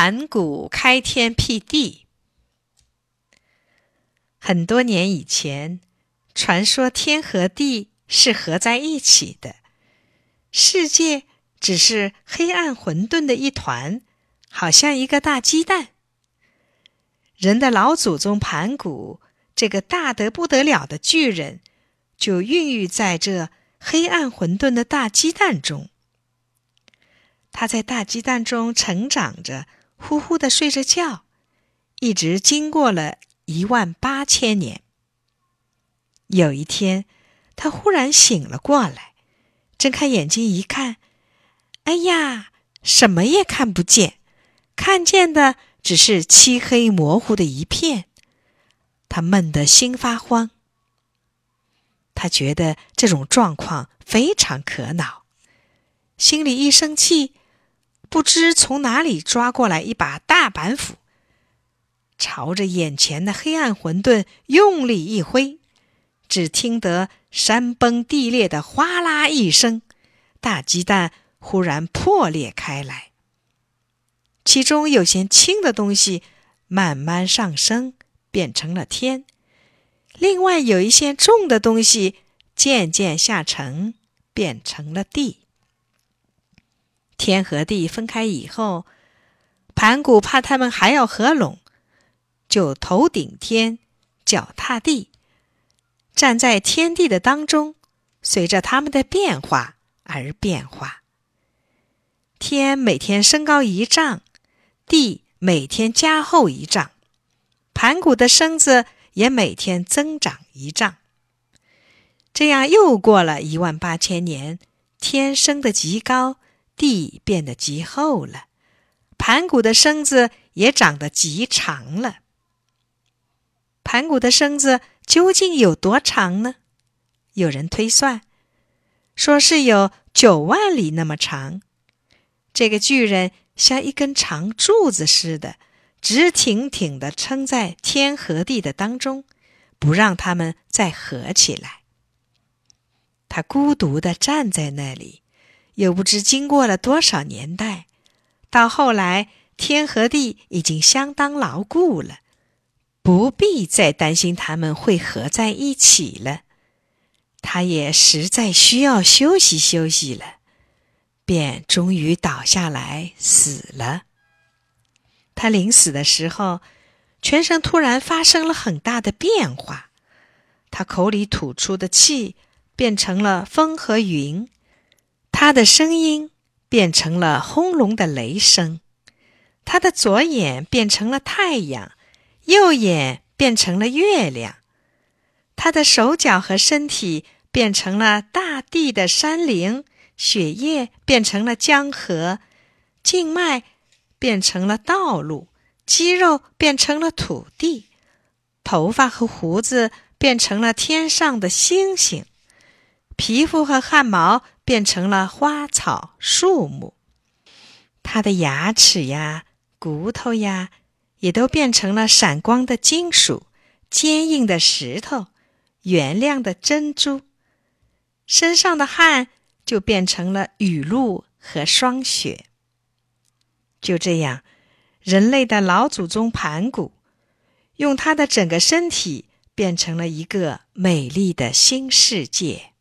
盘古开天辟地。很多年以前，传说天和地是合在一起的，世界只是黑暗混沌的一团，好像一个大鸡蛋。人的老祖宗盘古，这个大得不得了的巨人，就孕育在这黑暗混沌的大鸡蛋中。他在大鸡蛋中成长着。呼呼的睡着觉，一直经过了一万八千年。有一天，他忽然醒了过来，睁开眼睛一看，哎呀，什么也看不见，看见的只是漆黑模糊的一片。他闷得心发慌，他觉得这种状况非常可恼，心里一生气。不知从哪里抓过来一把大板斧，朝着眼前的黑暗混沌用力一挥，只听得山崩地裂的哗啦一声，大鸡蛋忽然破裂开来，其中有些轻的东西慢慢上升，变成了天；另外有一些重的东西渐渐下沉，变成了地。天和地分开以后，盘古怕他们还要合拢，就头顶天，脚踏地，站在天地的当中，随着他们的变化而变化。天每天升高一丈，地每天加厚一丈，盘古的身子也每天增长一丈。这样又过了一万八千年，天升得极高。地变得极厚了，盘古的身子也长得极长了。盘古的身子究竟有多长呢？有人推算，说是有九万里那么长。这个巨人像一根长柱子似的，直挺挺地撑在天和地的当中，不让他们再合起来。他孤独地站在那里。又不知经过了多少年代，到后来天和地已经相当牢固了，不必再担心他们会合在一起了。他也实在需要休息休息了，便终于倒下来死了。他临死的时候，全身突然发生了很大的变化，他口里吐出的气变成了风和云。他的声音变成了轰隆的雷声，他的左眼变成了太阳，右眼变成了月亮，他的手脚和身体变成了大地的山岭，血液变成了江河，静脉变成了道路，肌肉变成了土地，头发和胡子变成了天上的星星，皮肤和汗毛。变成了花草树木，他的牙齿呀、骨头呀，也都变成了闪光的金属、坚硬的石头、圆亮的珍珠。身上的汗就变成了雨露和霜雪。就这样，人类的老祖宗盘古，用他的整个身体变成了一个美丽的新世界。